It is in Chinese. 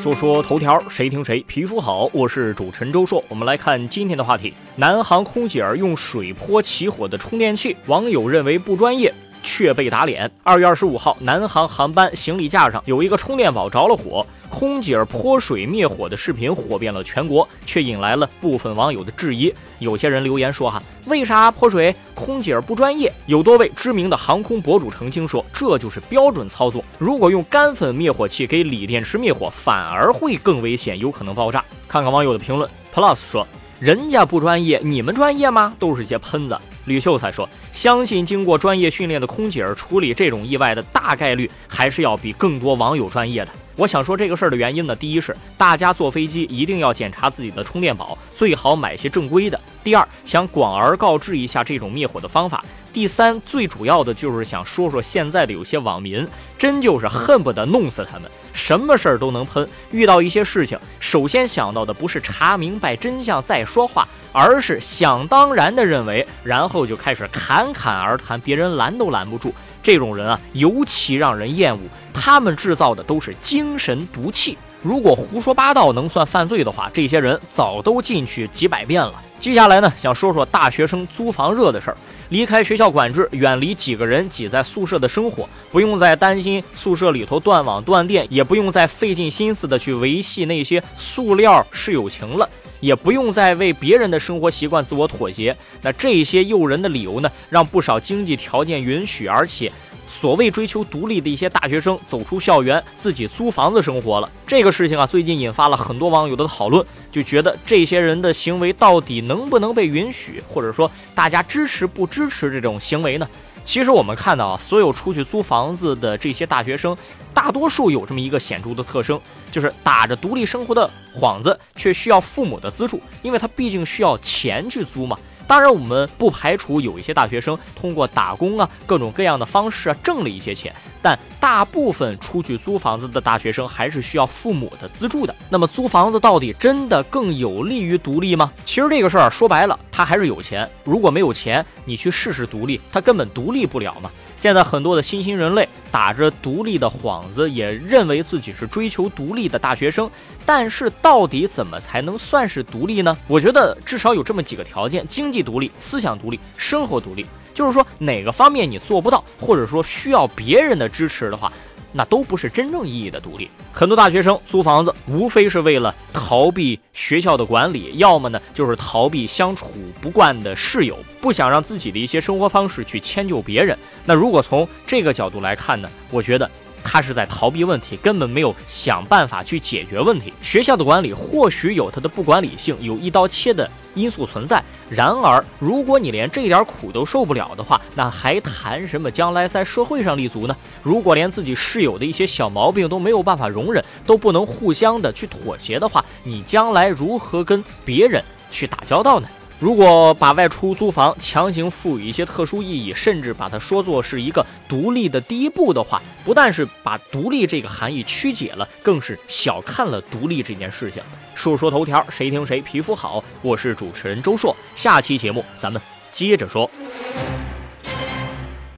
说说头条，谁听谁皮肤好。我是主持人周硕，我们来看今天的话题：南航空姐儿用水泼起火的充电器，网友认为不专业，却被打脸。二月二十五号，南航航班行李架上有一个充电宝着了火。空姐泼水灭火的视频火遍了全国，却引来了部分网友的质疑。有些人留言说：“哈，为啥泼水？空姐不专业。”有多位知名的航空博主澄清说：“这就是标准操作。如果用干粉灭火器给锂电池灭火，反而会更危险，有可能爆炸。”看看网友的评论，Plus 说：“人家不专业，你们专业吗？都是些喷子。”吕秀才说：“相信经过专业训练的空姐处理这种意外的大概率还是要比更多网友专业的。”我想说这个事儿的原因呢，第一是大家坐飞机一定要检查自己的充电宝，最好买些正规的；第二，想广而告之一下这种灭火的方法；第三，最主要的就是想说说现在的有些网民，真就是恨不得弄死他们，什么事儿都能喷。遇到一些事情，首先想到的不是查明白真相再说话，而是想当然的认为，然后就开始侃侃而谈，别人拦都拦不住。这种人啊，尤其让人厌恶。他们制造的都是精神毒气。如果胡说八道能算犯罪的话，这些人早都进去几百遍了。接下来呢，想说说大学生租房热的事儿。离开学校管制，远离几个人挤在宿舍的生活，不用再担心宿舍里头断网断电，也不用再费尽心思的去维系那些塑料室友情了，也不用再为别人的生活习惯自我妥协。那这些诱人的理由呢，让不少经济条件允许，而且。所谓追求独立的一些大学生走出校园，自己租房子生活了。这个事情啊，最近引发了很多网友的讨论，就觉得这些人的行为到底能不能被允许，或者说大家支持不支持这种行为呢？其实我们看到啊，所有出去租房子的这些大学生，大多数有这么一个显著的特征，就是打着独立生活的幌子，却需要父母的资助，因为他毕竟需要钱去租嘛。当然，我们不排除有一些大学生通过打工啊，各种各样的方式啊，挣了一些钱。但大部分出去租房子的大学生还是需要父母的资助的。那么，租房子到底真的更有利于独立吗？其实这个事儿说白了，他还是有钱。如果没有钱，你去试试独立，他根本独立不了嘛。现在很多的新兴人类打着独立的幌子，也认为自己是追求独立的大学生。但是，到底怎么才能算是独立呢？我觉得至少有这么几个条件：经济独立、思想独立、生活独立。就是说，哪个方面你做不到，或者说需要别人的支持的话。那都不是真正意义的独立。很多大学生租房子，无非是为了逃避学校的管理，要么呢就是逃避相处不惯的室友，不想让自己的一些生活方式去迁就别人。那如果从这个角度来看呢，我觉得。他是在逃避问题，根本没有想办法去解决问题。学校的管理或许有它的不管理性，有一刀切的因素存在。然而，如果你连这点苦都受不了的话，那还谈什么将来在社会上立足呢？如果连自己室友的一些小毛病都没有办法容忍，都不能互相的去妥协的话，你将来如何跟别人去打交道呢？如果把外出租房强行赋予一些特殊意义，甚至把它说作是一个独立的第一步的话，不但是把独立这个含义曲解了，更是小看了独立这件事情。说说头条，谁听谁皮肤好。我是主持人周硕，下期节目咱们接着说。